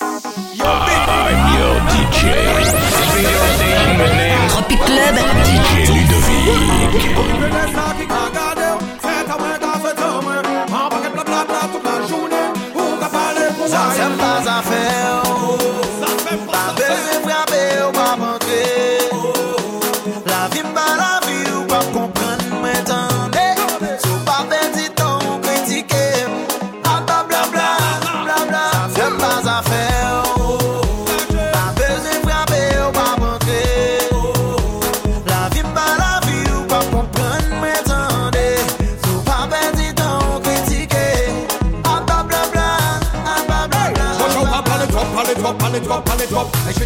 I'm your DJ. Tropic Club. DJ Ludovic.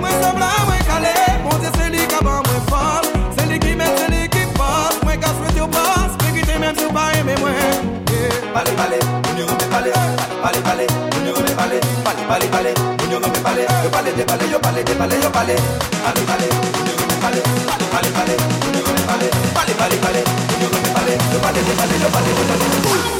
Mwen sombra, mwen kale, mwen se selik kaban mwen fal, selik kime selik ki fal, mwen kase chwet yo pas, pe kute mwen se pa eme mwen. Bale Bale, Unior Mepale, insignor sarà,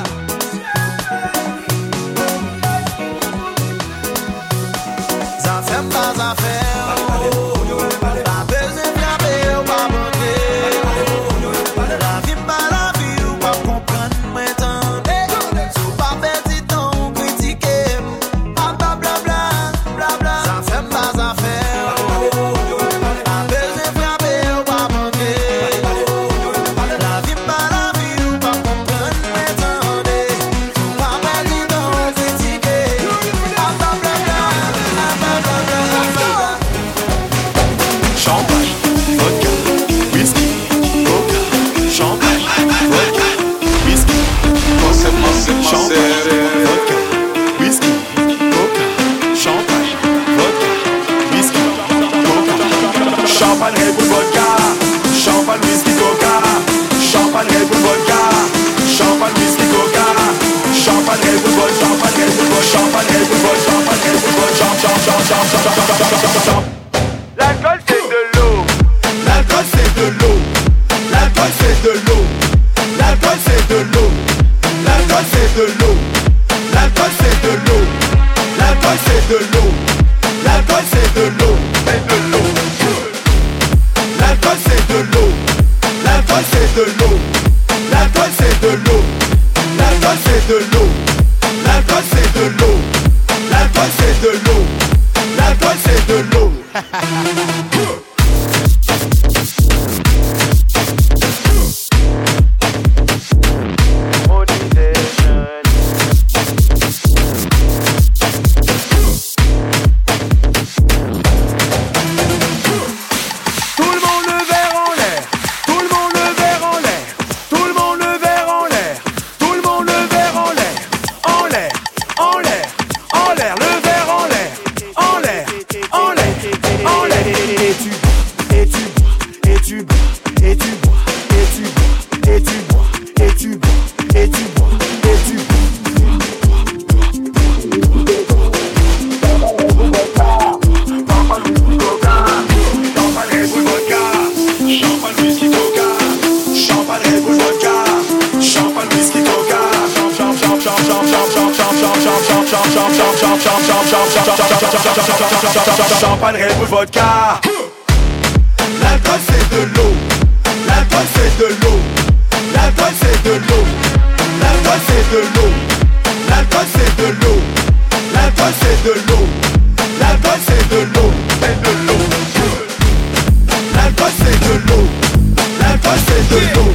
c'est de l'eau, c'est de l'eau. et tu bois, et tu bois, et tu bois, et tu bois, et tu bois, et tu bois Champagne, vodka L'alcool c'est de l'eau L'alcool c'est de l'eau, la l'alcool c'est de l'eau, l'alcool c'est de l'eau, la l'alcool c'est de l'eau, la l'alcool c'est de l'eau, l'alcool c'est de l'eau, c'est de l'eau. L'alcool c'est de l'eau, l'alcool c'est de l'eau.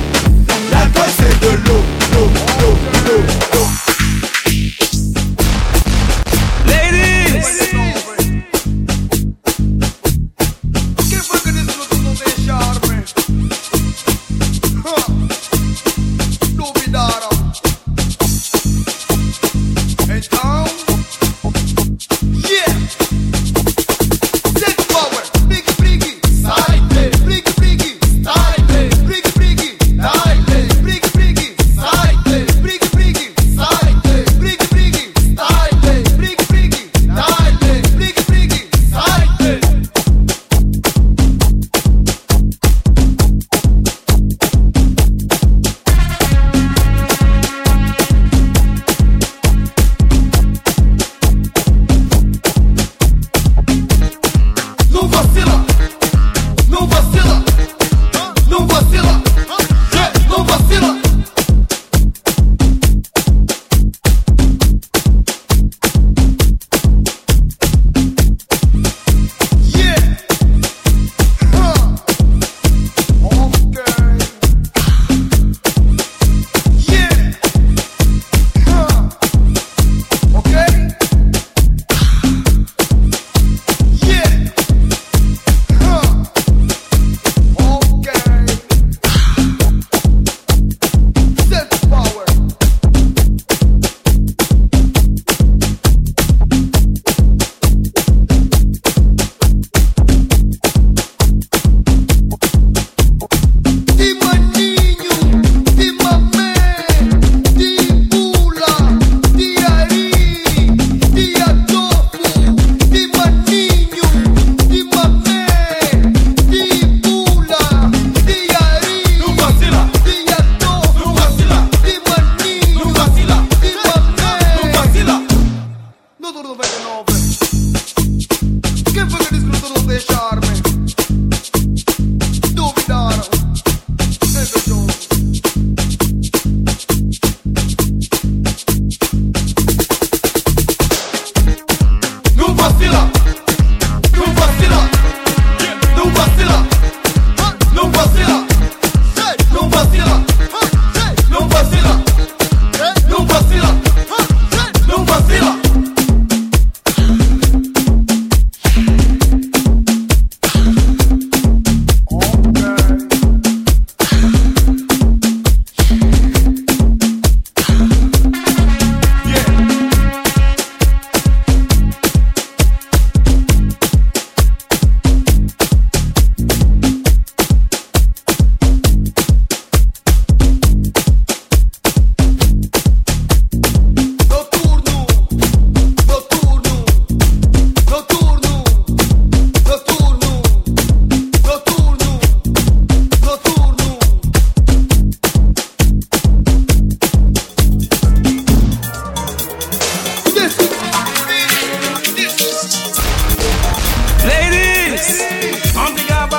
Você não at this little kurtuluşa çağır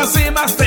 see my face.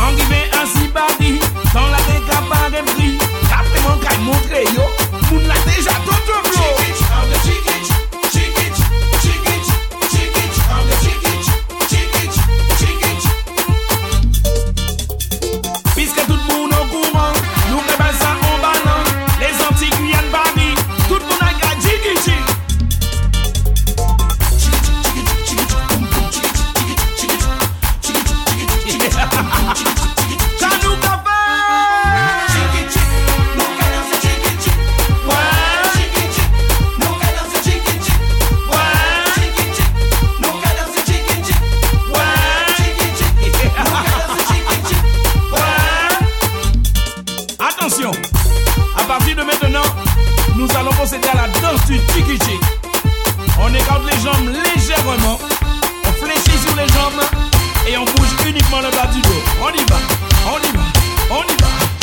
Don't give me a sympathy. On écarte les jambes légèrement. On fléchit sur les jambes et on bouge uniquement le bas du dos. On y va, on y va, on y va.